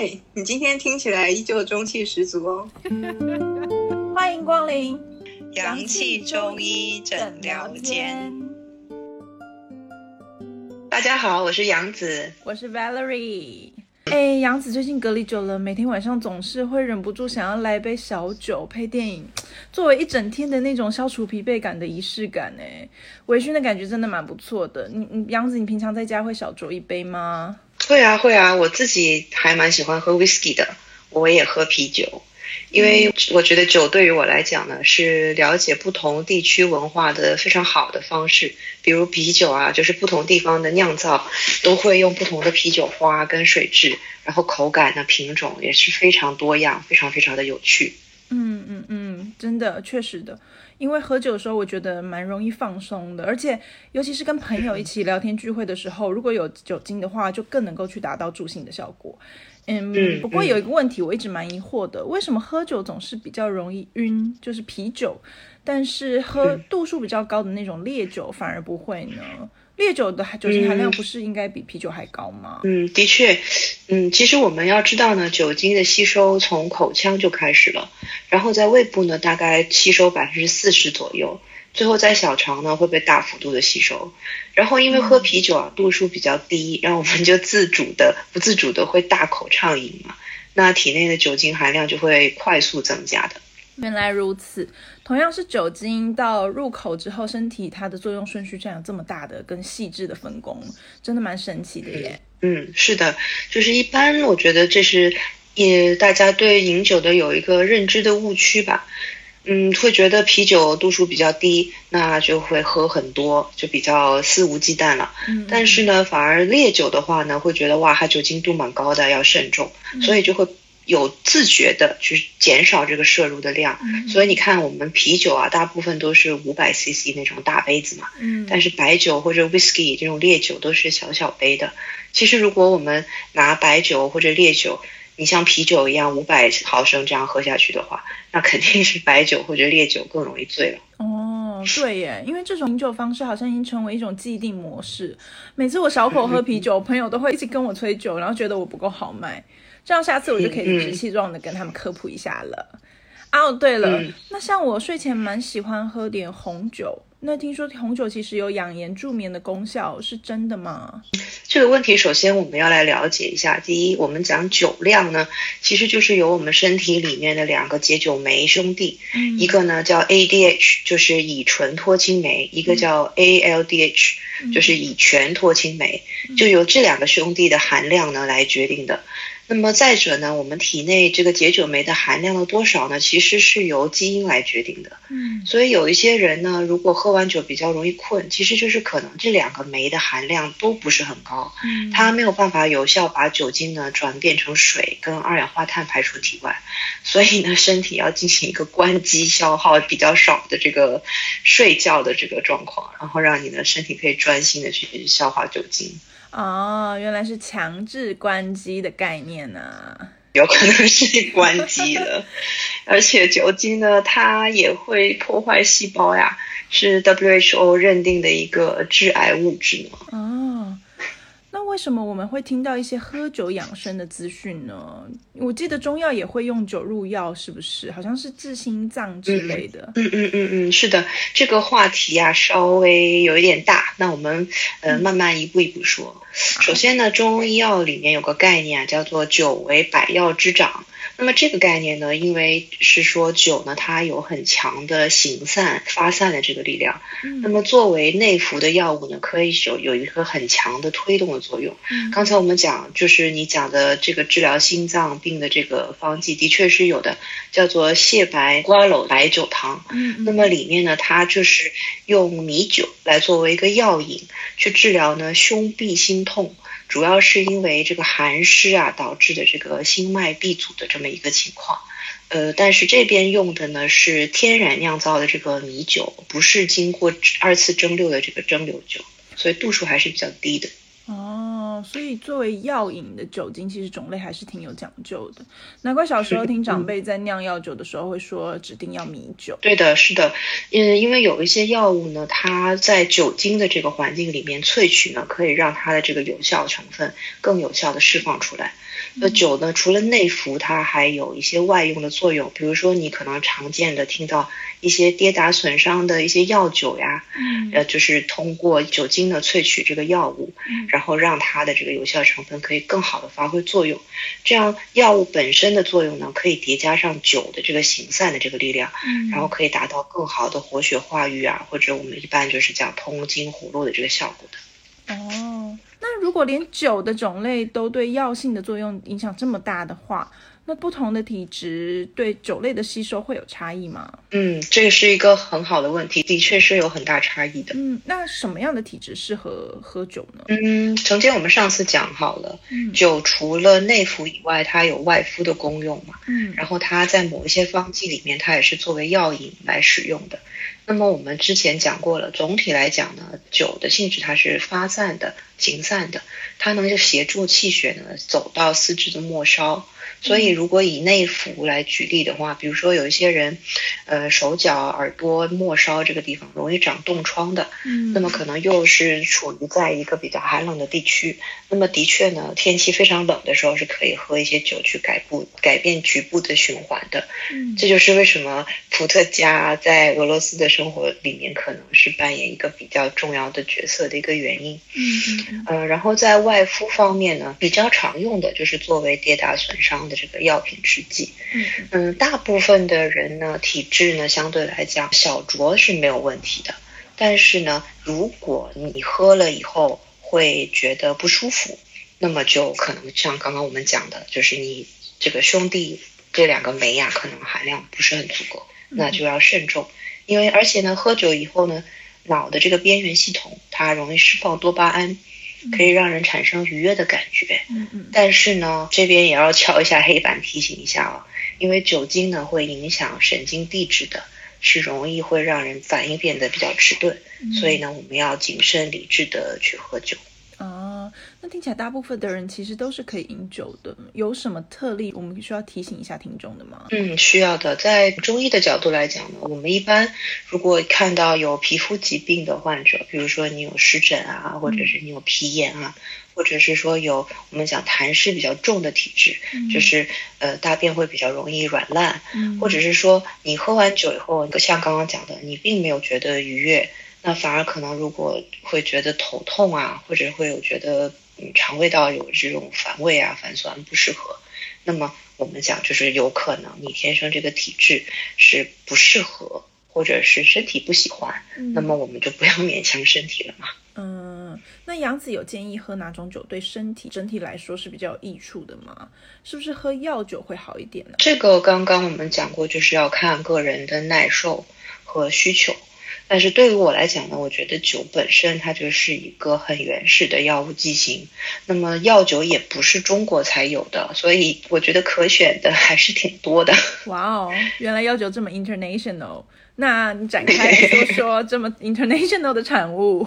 嗨，你今天听起来依旧中气十足哦。欢迎光临阳气中医诊疗间。大家好，我是杨子，我是 Valerie。哎，杨子最近隔离久了，每天晚上总是会忍不住想要来杯小酒配电影，作为一整天的那种消除疲惫感的仪式感。哎，微醺的感觉真的蛮不错的。你你杨子，你平常在家会小酌一杯吗？会啊会啊，我自己还蛮喜欢喝 whisky 的，我也喝啤酒。因为我觉得酒对于我来讲呢，是了解不同地区文化的非常好的方式。比如啤酒啊，就是不同地方的酿造都会用不同的啤酒花跟水质，然后口感呢品种也是非常多样，非常非常的有趣。嗯嗯嗯，真的确实的，因为喝酒的时候我觉得蛮容易放松的，而且尤其是跟朋友一起聊天聚会的时候，如果有酒精的话，就更能够去达到助兴的效果。嗯，不过有一个问题，我一直蛮疑惑的，为什么喝酒总是比较容易晕，就是啤酒，但是喝度数比较高的那种烈酒反而不会呢？烈酒的酒精含量不是应该比啤酒还高吗？嗯，的确，嗯，其实我们要知道呢，酒精的吸收从口腔就开始了，然后在胃部呢，大概吸收百分之四十左右。最后在小肠呢会被大幅度的吸收，然后因为喝啤酒啊度数比较低，然后我们就自主的不自主的会大口畅饮嘛，那体内的酒精含量就会快速增加的。原来如此，同样是酒精到入口之后，身体它的作用顺序这样这么大的跟细致的分工，真的蛮神奇的耶。嗯，是的，就是一般我觉得这是也大家对饮酒的有一个认知的误区吧。嗯，会觉得啤酒度数比较低，那就会喝很多，就比较肆无忌惮了。嗯，但是呢，反而烈酒的话呢，会觉得哇，它酒精度蛮高的，要慎重，所以就会有自觉的去减少这个摄入的量。所以你看，我们啤酒啊，大部分都是五百 CC 那种大杯子嘛。嗯，但是白酒或者 whisky 这种烈酒都是小小杯的。其实如果我们拿白酒或者烈酒，你像啤酒一样五百毫升这样喝下去的话，那肯定是白酒或者烈酒更容易醉了。哦，对耶，因为这种饮酒方式好像已经成为一种既定模式。每次我小口喝啤酒，朋友都会一直跟我催酒，然后觉得我不够好卖。这样下次我就可以理直气壮的跟他们科普一下了。哦，对了，那像我睡前蛮喜欢喝点红酒。那听说红酒其实有养颜助眠的功效，是真的吗？这个问题首先我们要来了解一下。第一，我们讲酒量呢，其实就是由我们身体里面的两个解酒酶兄弟，一个呢叫 ADH，就是乙醇脱氢酶，一个叫 ALDH，就是乙醛脱氢酶，就由这两个兄弟的含量呢来决定的。那么再者呢，我们体内这个解酒酶的含量的多少呢，其实是由基因来决定的。嗯，所以有一些人呢，如果喝完酒比较容易困，其实就是可能这两个酶的含量都不是很高。嗯，它没有办法有效把酒精呢转变成水跟二氧化碳排出体外，所以呢，身体要进行一个关机消耗比较少的这个睡觉的这个状况，然后让你的身体可以专心的去消化酒精。哦，原来是强制关机的概念呢，有可能是关机了，而且酒精呢，它也会破坏细胞呀，是 WHO 认定的一个致癌物质呢。哦。那为什么我们会听到一些喝酒养生的资讯呢？我记得中药也会用酒入药，是不是？好像是治心脏之类的。嗯嗯嗯嗯，是的，这个话题啊稍微有一点大，那我们呃慢慢一步一步说。首先呢，中医药里面有个概念啊，叫做酒为百药之长。那么这个概念呢，因为是说酒呢，它有很强的行散发散的这个力量。那么作为内服的药物呢，可以有有一个很强的推动的作用。刚才我们讲，就是你讲的这个治疗心脏病的这个方剂，的确是有的，叫做蟹白瓜蒌白酒汤。嗯，那么里面呢，它就是用米酒来作为一个药引，去治疗呢胸痹心痛。主要是因为这个寒湿啊导致的这个心脉闭阻的这么一个情况，呃，但是这边用的呢是天然酿造的这个米酒，不是经过二次蒸馏的这个蒸馏酒，所以度数还是比较低的。哦。哦，所以作为药引的酒精，其实种类还是挺有讲究的。难怪小时候听长辈在酿药酒的时候会说，指定要米酒。对的，是的，嗯因为有一些药物呢，它在酒精的这个环境里面萃取呢，可以让它的这个有效成分更有效的释放出来。那酒呢，除了内服，它还有一些外用的作用，比如说你可能常见的听到一些跌打损伤的一些药酒呀，嗯呃，就是通过酒精呢萃取这个药物，然后让它的这个有效成分可以更好的发挥作用。这样药物本身的作用呢，可以叠加上酒的这个行散的这个力量，嗯然后可以达到更好的活血化瘀啊，或者我们一般就是讲通经活络的这个效果的。哦，那如果连酒的种类都对药性的作用影响这么大的话，那不同的体质对酒类的吸收会有差异吗？嗯，这个是一个很好的问题，的确是有很大差异的。嗯，那什么样的体质适合喝酒呢？嗯，曾经我们上次讲好了，嗯酒除了内服以外，它有外敷的功用嘛。嗯然后它在某一些方剂里面，它也是作为药引来使用的。那么我们之前讲过了，总体来讲呢，酒的性质它是发散的、行散的，它能够协助气血呢走到四肢的末梢。所以，如果以内服来举例的话，比如说有一些人，呃，手脚、耳朵、末梢这个地方容易长冻疮的，嗯那么可能又是处于在一个比较寒冷的地区，那么的确呢，天气非常冷的时候是可以喝一些酒去改部改变局部的循环的。嗯这就是为什么伏特加在俄罗斯的生活里面可能是扮演一个比较重要的角色的一个原因。嗯呃，然后在外敷方面呢，比较常用的就是作为跌打损伤的这个药品制剂。嗯嗯，大部分的人呢，体质呢相对来讲小酌是没有问题的，但是呢，如果你喝了以后会觉得不舒服，那么就可能像刚刚我们讲的，就是你这个兄弟这两个酶呀、可能含量不是很足够，那就要慎重。因为而且呢，喝酒以后呢，脑的这个边缘系统它容易释放多巴胺，可以让人产生愉悦的感觉。嗯嗯但是呢，这边也要敲一下黑板提醒一下啊，因为酒精呢会影响神经递质的，是容易会让人反应变得比较迟钝，嗯所以呢，我们要谨慎理智的去喝酒。啊，那听起来大部分的人其实都是可以饮酒的，有什么特例我们需要提醒一下听众的吗？嗯，需要的。在中医的角度来讲呢，我们一般如果看到有皮肤疾病的患者，比如说你有湿疹啊，或者是你有皮炎啊，或者是说有我们讲痰湿比较重的体质，就是呃大便会比较容易软烂，嗯或者是说你喝完酒以后，像刚刚讲的，你并没有觉得愉悦，那反而可能如果会觉得头痛啊，或者会有觉得嗯肠胃道有这种反胃啊、反酸不适合，那么我们讲就是有可能你天生这个体质是不适合，或者是身体不喜欢，嗯那么我们就不要勉强身体了嘛。嗯，那杨子有建议喝哪种酒对身体整体来说是比较有益处的吗？是不是喝药酒会好一点呢？这个刚刚我们讲过，就是要看个人的耐受和需求。但是对于我来讲呢，我觉得酒本身它就是一个很原始的药物剂型，那么药酒也不是中国才有的，所以我觉得可选的还是挺多的。哇哦，原来药酒这么 international，那你展开 说说这么 international 的产物。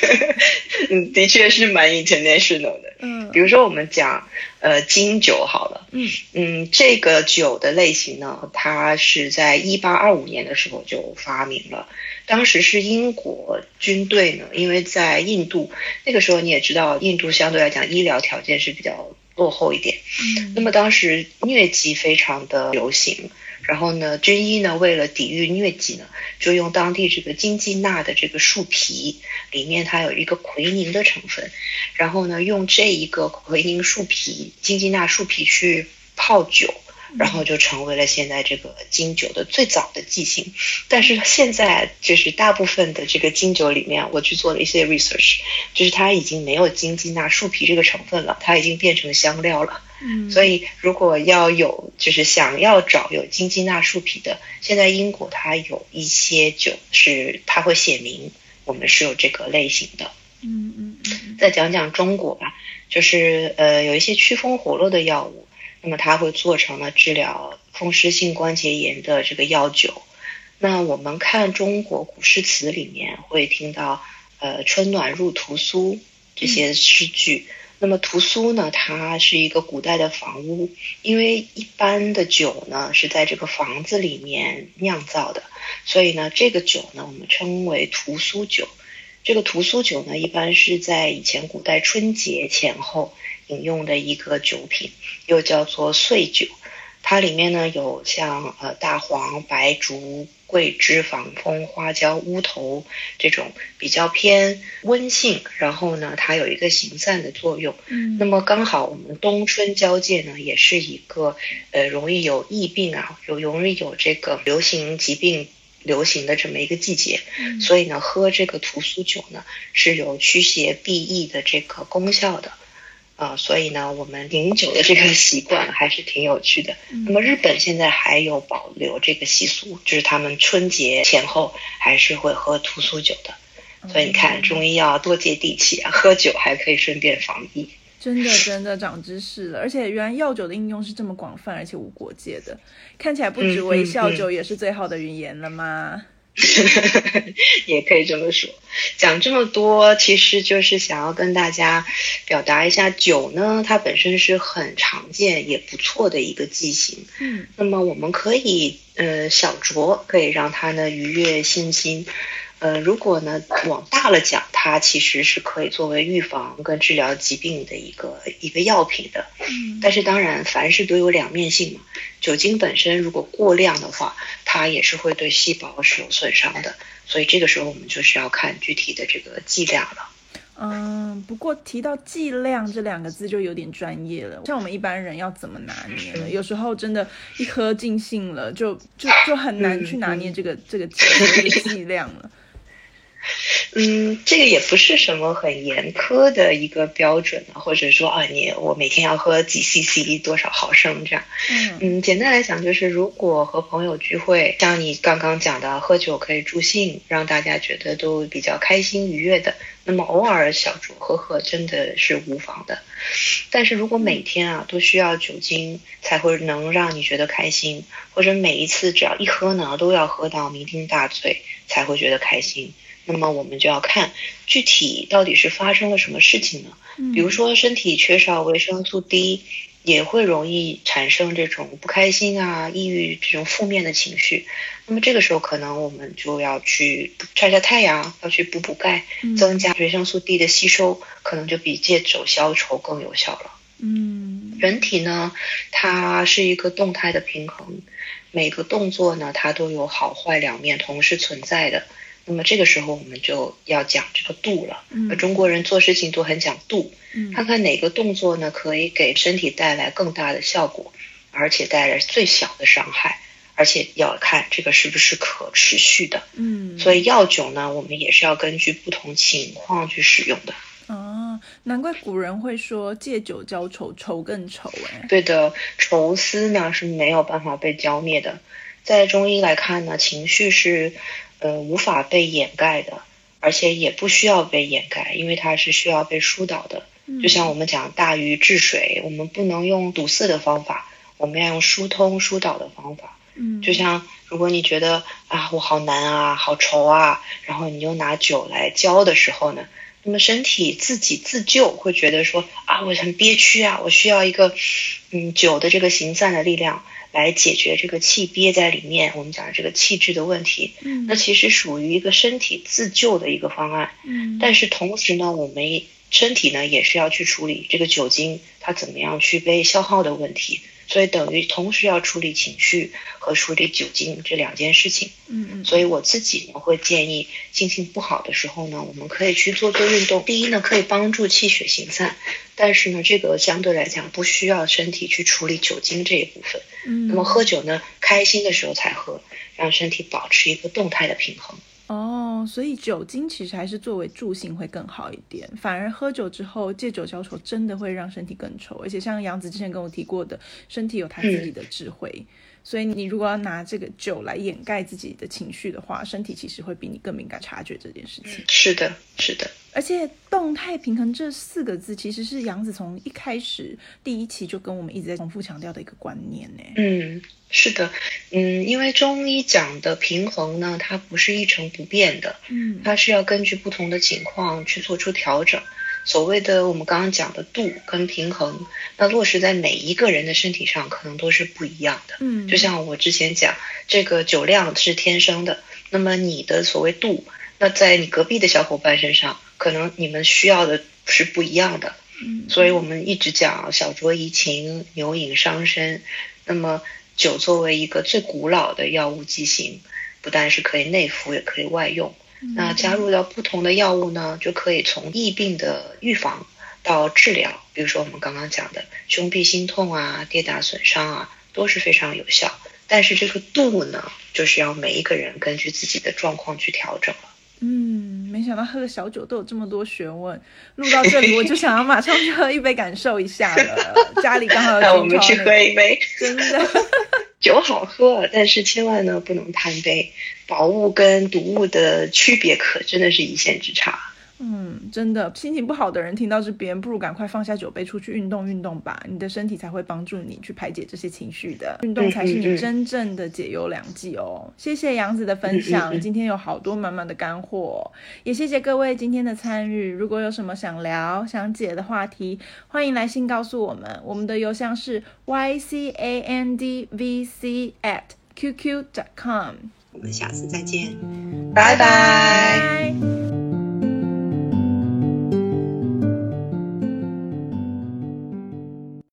嗯，的确是蛮 international 的。嗯比如说我们讲呃金酒好了，嗯嗯，这个酒的类型呢，它是在一八二五年的时候就发明了。当时是英国军队呢，因为在印度那个时候你也知道，印度相对来讲医疗条件是比较落后一点。嗯那么当时疟疾非常的流行，然后呢，军医呢为了抵御疟疾呢，就用当地这个金鸡纳的这个树皮，里面它有一个奎宁的成分，然后呢用这一个奎宁树皮、金鸡纳树皮去泡酒。然后就成为了现在这个金酒的最早的剂型，但是现在就是大部分的这个金酒里面，我去做了一些 research，就是它已经没有金鸡纳树皮这个成分了，它已经变成香料了。嗯，所以如果要有就是想要找有金鸡纳树皮的，现在英国它有一些酒是它会写明我们是有这个类型的。嗯嗯嗯再讲讲中国吧，就是呃有一些祛风活络的药物，那么它会做成了治疗风湿性关节炎的这个药酒。那我们看中国古诗词里面会听到呃春暖入屠苏这些诗句，那么屠苏呢，它是一个古代的房屋，因为一般的酒呢是在这个房子里面酿造的，所以呢，这个酒呢我们称为屠苏酒。这个屠苏酒呢，一般是在以前古代春节前后饮用的一个酒品，又叫做碎酒。它里面呢有像呃大黄、白术、桂枝、防风、花椒、乌头这种比较偏温性，然后呢它有一个行散的作用。嗯，那么刚好我们冬春交界呢，也是一个呃容易有疫病啊，有容易有这个流行疾病流行的这么一个季节，嗯所以呢喝这个屠苏酒呢是有驱邪避疫的这个功效的。啊、所以呢，我们饮酒的这个习惯还是挺有趣的。那么日本现在还有保留这个习俗，就是他们春节前后还是会喝屠苏酒的。所以你看，中医要多接地气啊，喝酒还可以顺便防疫。真的真的长知识了，而且原来药酒的应用是这么广泛，而且无国界的，看起来不止微笑酒也是最好的语言了吗？也可以这么说。讲这么多，其实就是想要跟大家表达一下，酒呢，它本身是很常见也不错的一个剂型。嗯那么我们可以呃小酌，可以让它呢愉悦身心。呃，如果呢往大了讲，它其实是可以作为预防跟治疗疾病的一个一个药品的。嗯但是当然，凡事都有两面性嘛。酒精本身如果过量的话，它也是会对细胞是有损伤的。所以这个时候我们就是要看具体的这个剂量了。嗯，不过提到剂量这两个字就有点专业了，像我们一般人要怎么拿捏呢？有时候真的，一喝尽兴了，就就就很难去拿捏这个这个剂这个剂量了。嗯，这个也不是什么很严苛的一个标准啊，或者说啊，你我每天要喝几 CC 多少毫升这样。嗯嗯，简单来讲就是，如果和朋友聚会，像你刚刚讲的，喝酒可以助兴，让大家觉得都比较开心愉悦的，那么偶尔小酌喝喝真的是无妨的。但是如果每天啊都需要酒精才会能让你觉得开心，或者每一次只要一喝呢都要喝到酩酊大醉才会觉得开心，那么我们就要看具体到底是发生了什么事情呢？嗯比如说身体缺少维生素 D，也会容易产生这种不开心啊、抑郁这种负面的情绪。那么这个时候可能我们就要去晒晒太阳，要去补补钙，嗯增加维生素 D 的吸收，可能就比借酒消愁更有效了。嗯人体呢，它是一个动态的平衡，每个动作呢，它都有好坏两面同时存在的。那么这个时候我们就要讲这个度了。嗯中国人做事情都很讲度，嗯看看哪个动作呢可以给身体带来更大的效果，而且带来最小的伤害，而且要看这个是不是可持续的。嗯，所以药酒呢，我们也是要根据不同情况去使用的。啊，难怪古人会说借酒浇愁，愁更愁哎。对的，愁思呢是没有办法被浇灭的。在中医来看呢，情绪是呃无法被掩盖的，而且也不需要被掩盖，因为它是需要被疏导的。嗯就像我们讲大禹治水，我们不能用堵塞的方法，我们要用疏通疏导的方法。嗯，就像如果你觉得啊我好难啊，好愁啊，然后你又拿酒来浇的时候呢，那么身体自己自救，会觉得说啊我很憋屈啊，我需要一个嗯酒的这个行散的力量来解决这个气憋在里面，我们讲的这个气滞的问题，嗯那其实属于一个身体自救的一个方案。嗯，但是同时呢，我们身体呢也是要去处理这个酒精它怎么样去被消耗的问题，所以等于同时要处理情绪和处理酒精这两件事情。嗯嗯，所以我自己呢会建议，心情不好的时候呢，我们可以去做做运动。第一呢，可以帮助气血行散，但是呢，这个相对来讲不需要身体去处理酒精这一部分。嗯，那么喝酒呢，开心的时候才喝，让身体保持一个动态的平衡。哦，所以酒精其实还是作为助兴会更好一点，反而喝酒之后借酒消愁，真的会让身体更愁。而且像杨子之前跟我提过的，身体有他自己的智慧，所以你如果要拿这个酒来掩盖自己的情绪的话，身体其实会比你更敏感察觉这件事情。是的，是的。而且动态平衡这四个字，其实是杨子从一开始第一期就跟我们一直在重复强调的一个观念呢。嗯，是的，嗯，因为中医讲的平衡呢，它不是一成不变的，嗯它是要根据不同的情况去做出调整。所谓的我们刚刚讲的度跟平衡，那落实在每一个人的身体上，可能都是不一样的。嗯，就像我之前讲，这个酒量是天生的，那么你的所谓度，那在你隔壁的小伙伴身上，可能你们需要的是不一样的。嗯，所以我们一直讲小酌怡情，牛饮伤身。那么酒作为一个最古老的药物剂型，不但是可以内服，也可以外用。那加入到不同的药物呢，就可以从疫病的预防到治疗，比如说我们刚刚讲的胸痹心痛啊、跌打损伤啊，都是非常有效。但是这个度呢，就是要每一个人根据自己的状况去调整了。嗯，没想到喝个小酒都有这么多学问。录到这里，我就想要马上去喝一杯感受一下了。家里刚好有那我们去喝一杯，真的。酒好喝，但是千万呢不能贪杯。宝物跟毒物的区别可真的是一线之差。嗯，真的，心情不好的人听到这边，不如赶快放下酒杯，出去运动运动吧。你的身体才会帮助你去排解这些情绪的。运动才是你真正的解忧良剂哦。谢谢杨子的分享，今天有好多满满的干货，也谢谢各位今天的参与。如果有什么想聊、想解的话题，欢迎来信告诉我们。我们的邮箱是 y c a n d v c at qq dot com。我们下次再见，拜拜。